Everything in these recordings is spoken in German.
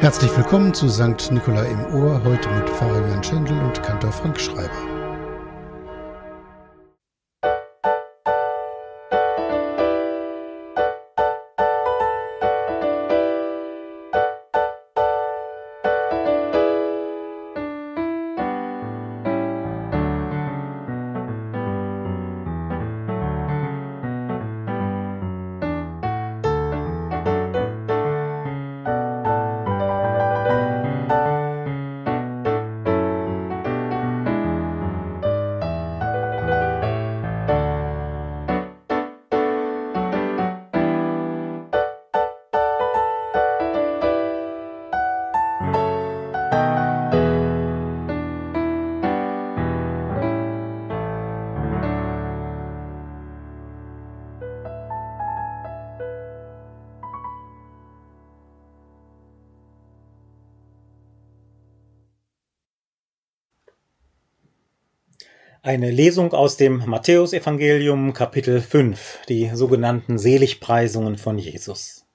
Herzlich willkommen zu St. Nikola im Ohr, heute mit Pfarrer Jörn Schendl und Kantor Frank Schreiber. Eine Lesung aus dem Matthäusevangelium Kapitel 5, die sogenannten Seligpreisungen von Jesus.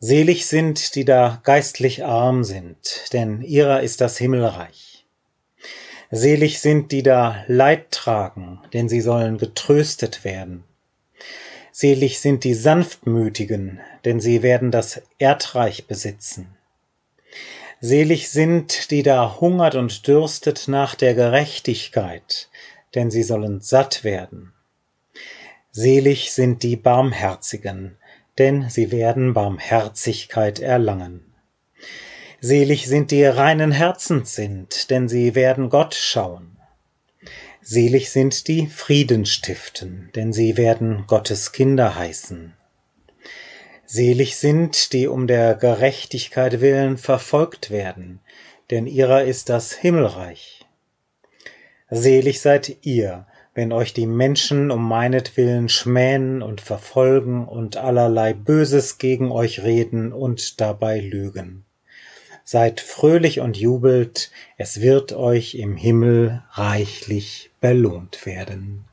Selig sind, die da geistlich arm sind, denn ihrer ist das Himmelreich. Selig sind, die da Leid tragen, denn sie sollen getröstet werden. Selig sind die Sanftmütigen, denn sie werden das Erdreich besitzen. Selig sind, die da hungert und dürstet nach der Gerechtigkeit, denn sie sollen satt werden. Selig sind die Barmherzigen, denn sie werden Barmherzigkeit erlangen. Selig sind die reinen Herzens sind, denn sie werden Gott schauen. Selig sind die Frieden stiften, denn sie werden Gottes Kinder heißen. Selig sind, die um der Gerechtigkeit willen verfolgt werden, denn ihrer ist das Himmelreich. Selig seid ihr, wenn euch die Menschen um meinetwillen schmähen und verfolgen und allerlei Böses gegen euch reden und dabei lügen. Seid fröhlich und jubelt, es wird euch im Himmel reichlich belohnt werden.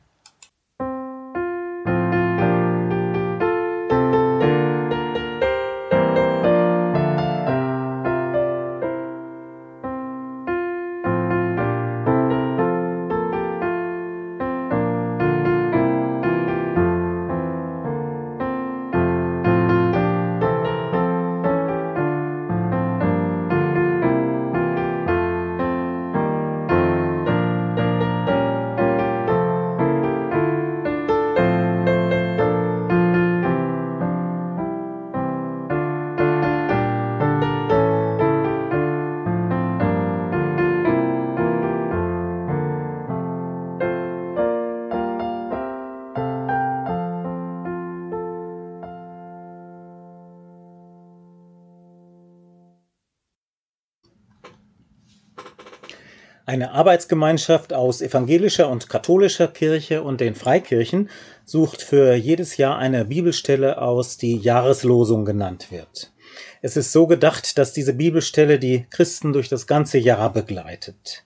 Eine Arbeitsgemeinschaft aus evangelischer und katholischer Kirche und den Freikirchen sucht für jedes Jahr eine Bibelstelle aus, die Jahreslosung genannt wird. Es ist so gedacht, dass diese Bibelstelle die Christen durch das ganze Jahr begleitet.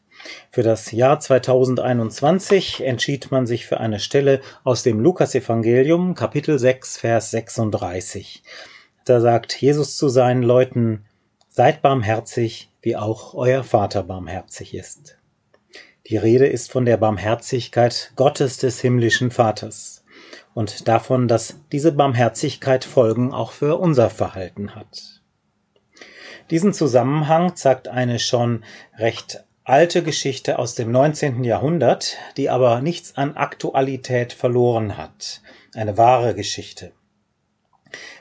Für das Jahr 2021 entschied man sich für eine Stelle aus dem Lukasevangelium, Kapitel 6, Vers 36. Da sagt Jesus zu seinen Leuten, Seid barmherzig, wie auch euer Vater barmherzig ist. Die Rede ist von der Barmherzigkeit Gottes des himmlischen Vaters und davon, dass diese Barmherzigkeit Folgen auch für unser Verhalten hat. Diesen Zusammenhang zeigt eine schon recht alte Geschichte aus dem 19. Jahrhundert, die aber nichts an Aktualität verloren hat. Eine wahre Geschichte.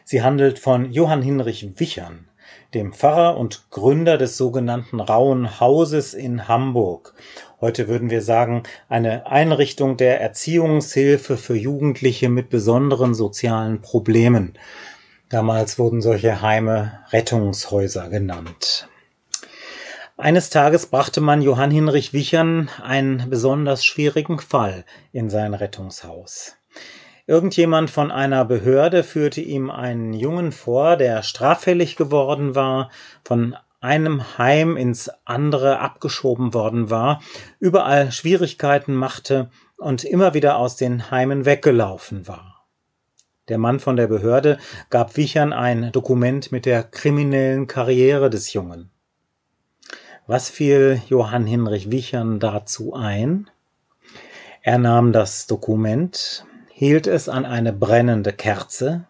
Sie handelt von Johann Hinrich Wichern, dem Pfarrer und Gründer des sogenannten Rauen Hauses in Hamburg. Heute würden wir sagen, eine Einrichtung der Erziehungshilfe für Jugendliche mit besonderen sozialen Problemen. Damals wurden solche Heime Rettungshäuser genannt. Eines Tages brachte man Johann Hinrich Wichern einen besonders schwierigen Fall in sein Rettungshaus. Irgendjemand von einer Behörde führte ihm einen Jungen vor, der straffällig geworden war, von einem Heim ins andere abgeschoben worden war, überall Schwierigkeiten machte und immer wieder aus den Heimen weggelaufen war. Der Mann von der Behörde gab Wichern ein Dokument mit der kriminellen Karriere des Jungen. Was fiel Johann Hinrich Wichern dazu ein? Er nahm das Dokument, hielt es an eine brennende Kerze,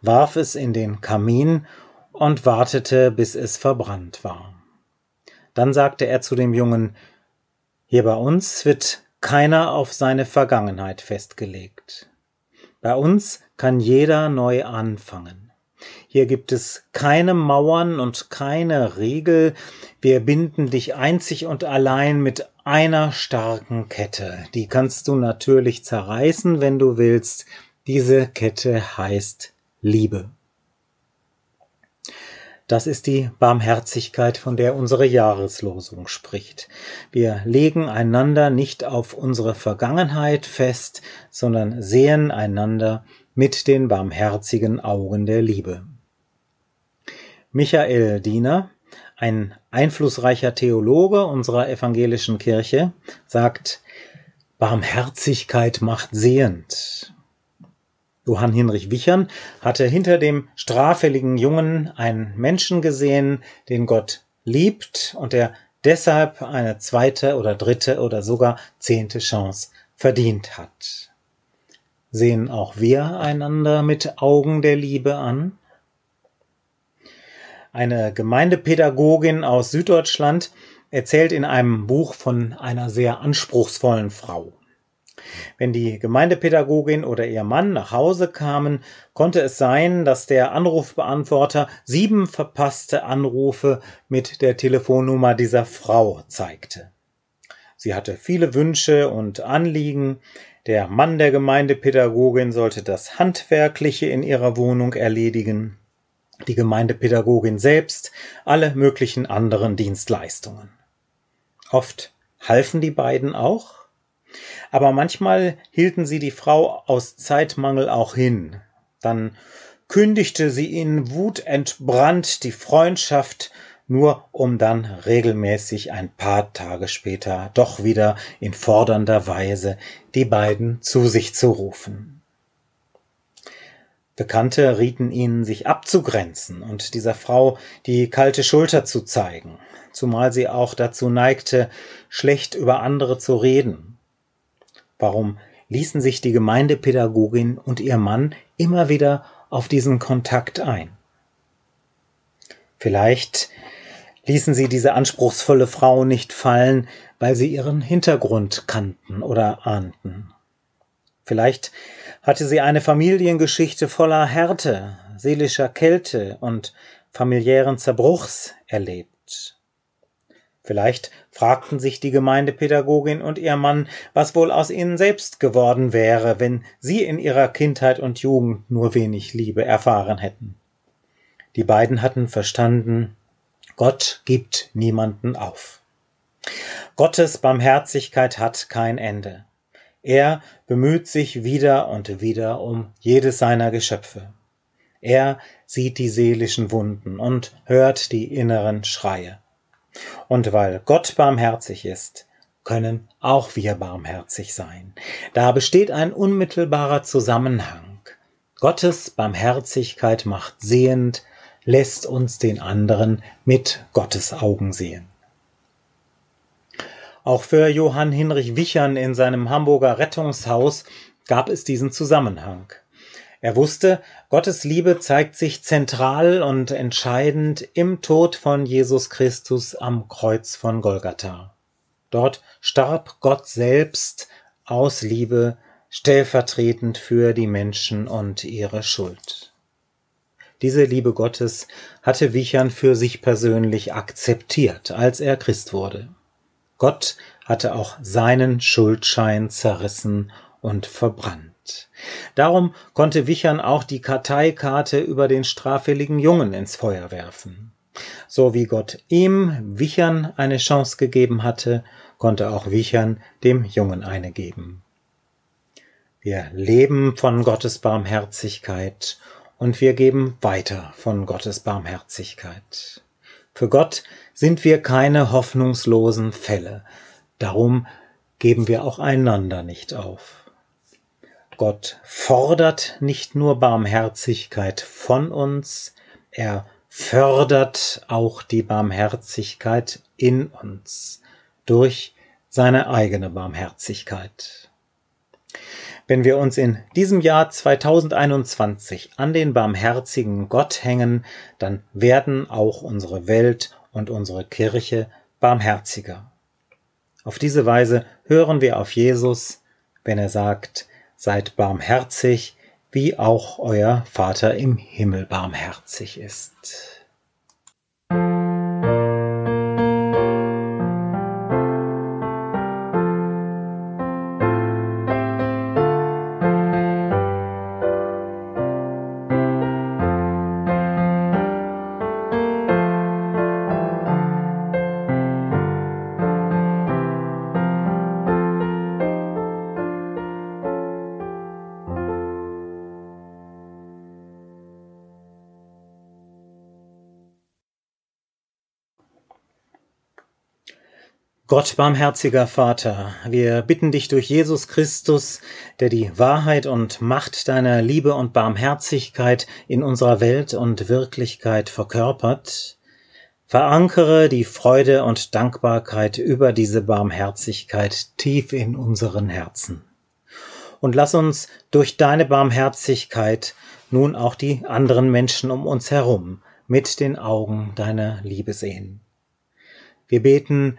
warf es in den Kamin und wartete, bis es verbrannt war. Dann sagte er zu dem Jungen, hier bei uns wird keiner auf seine Vergangenheit festgelegt. Bei uns kann jeder neu anfangen. Hier gibt es keine Mauern und keine Regel. Wir binden dich einzig und allein mit einer starken Kette. Die kannst du natürlich zerreißen, wenn du willst. Diese Kette heißt Liebe. Das ist die Barmherzigkeit, von der unsere Jahreslosung spricht. Wir legen einander nicht auf unsere Vergangenheit fest, sondern sehen einander mit den barmherzigen Augen der Liebe. Michael Diener, ein einflussreicher Theologe unserer evangelischen Kirche, sagt, Barmherzigkeit macht sehend. Johann Hinrich Wichern hatte hinter dem straffälligen Jungen einen Menschen gesehen, den Gott liebt und der deshalb eine zweite oder dritte oder sogar zehnte Chance verdient hat. Sehen auch wir einander mit Augen der Liebe an? Eine Gemeindepädagogin aus Süddeutschland erzählt in einem Buch von einer sehr anspruchsvollen Frau. Wenn die Gemeindepädagogin oder ihr Mann nach Hause kamen, konnte es sein, dass der Anrufbeantworter sieben verpasste Anrufe mit der Telefonnummer dieser Frau zeigte. Sie hatte viele Wünsche und Anliegen. Der Mann der Gemeindepädagogin sollte das Handwerkliche in ihrer Wohnung erledigen. Die Gemeindepädagogin selbst alle möglichen anderen Dienstleistungen. Oft halfen die beiden auch, aber manchmal hielten sie die Frau aus Zeitmangel auch hin. Dann kündigte sie in Wut entbrannt die Freundschaft, nur um dann regelmäßig ein paar Tage später doch wieder in fordernder Weise die beiden zu sich zu rufen. Bekannte rieten ihnen, sich abzugrenzen und dieser Frau die kalte Schulter zu zeigen, zumal sie auch dazu neigte, schlecht über andere zu reden Warum ließen sich die Gemeindepädagogin und ihr Mann immer wieder auf diesen Kontakt ein? Vielleicht ließen sie diese anspruchsvolle Frau nicht fallen, weil sie ihren Hintergrund kannten oder ahnten. Vielleicht hatte sie eine Familiengeschichte voller Härte, seelischer Kälte und familiären Zerbruchs erlebt. Vielleicht fragten sich die Gemeindepädagogin und ihr Mann, was wohl aus ihnen selbst geworden wäre, wenn sie in ihrer Kindheit und Jugend nur wenig Liebe erfahren hätten. Die beiden hatten verstanden, Gott gibt niemanden auf. Gottes Barmherzigkeit hat kein Ende. Er bemüht sich wieder und wieder um jedes seiner Geschöpfe. Er sieht die seelischen Wunden und hört die inneren Schreie. Und weil Gott barmherzig ist, können auch wir barmherzig sein. Da besteht ein unmittelbarer Zusammenhang. Gottes Barmherzigkeit macht sehend, lässt uns den anderen mit Gottes Augen sehen. Auch für Johann Hinrich Wichern in seinem Hamburger Rettungshaus gab es diesen Zusammenhang. Er wusste, Gottes Liebe zeigt sich zentral und entscheidend im Tod von Jesus Christus am Kreuz von Golgatha. Dort starb Gott selbst aus Liebe stellvertretend für die Menschen und ihre Schuld. Diese Liebe Gottes hatte Wichern für sich persönlich akzeptiert, als er Christ wurde. Gott hatte auch seinen Schuldschein zerrissen und verbrannt. Darum konnte Wichern auch die Karteikarte über den straffälligen Jungen ins Feuer werfen. So wie Gott ihm, Wichern, eine Chance gegeben hatte, konnte auch Wichern dem Jungen eine geben. Wir leben von Gottes Barmherzigkeit und wir geben weiter von Gottes Barmherzigkeit. Für Gott sind wir keine hoffnungslosen Fälle. Darum geben wir auch einander nicht auf. Gott fordert nicht nur Barmherzigkeit von uns, er fördert auch die Barmherzigkeit in uns durch seine eigene Barmherzigkeit. Wenn wir uns in diesem Jahr 2021 an den barmherzigen Gott hängen, dann werden auch unsere Welt und unsere Kirche barmherziger. Auf diese Weise hören wir auf Jesus, wenn er sagt, seid barmherzig, wie auch euer Vater im Himmel barmherzig ist. Gott barmherziger Vater, wir bitten dich durch Jesus Christus, der die Wahrheit und Macht deiner Liebe und Barmherzigkeit in unserer Welt und Wirklichkeit verkörpert, verankere die Freude und Dankbarkeit über diese Barmherzigkeit tief in unseren Herzen. Und lass uns durch deine Barmherzigkeit nun auch die anderen Menschen um uns herum mit den Augen deiner Liebe sehen. Wir beten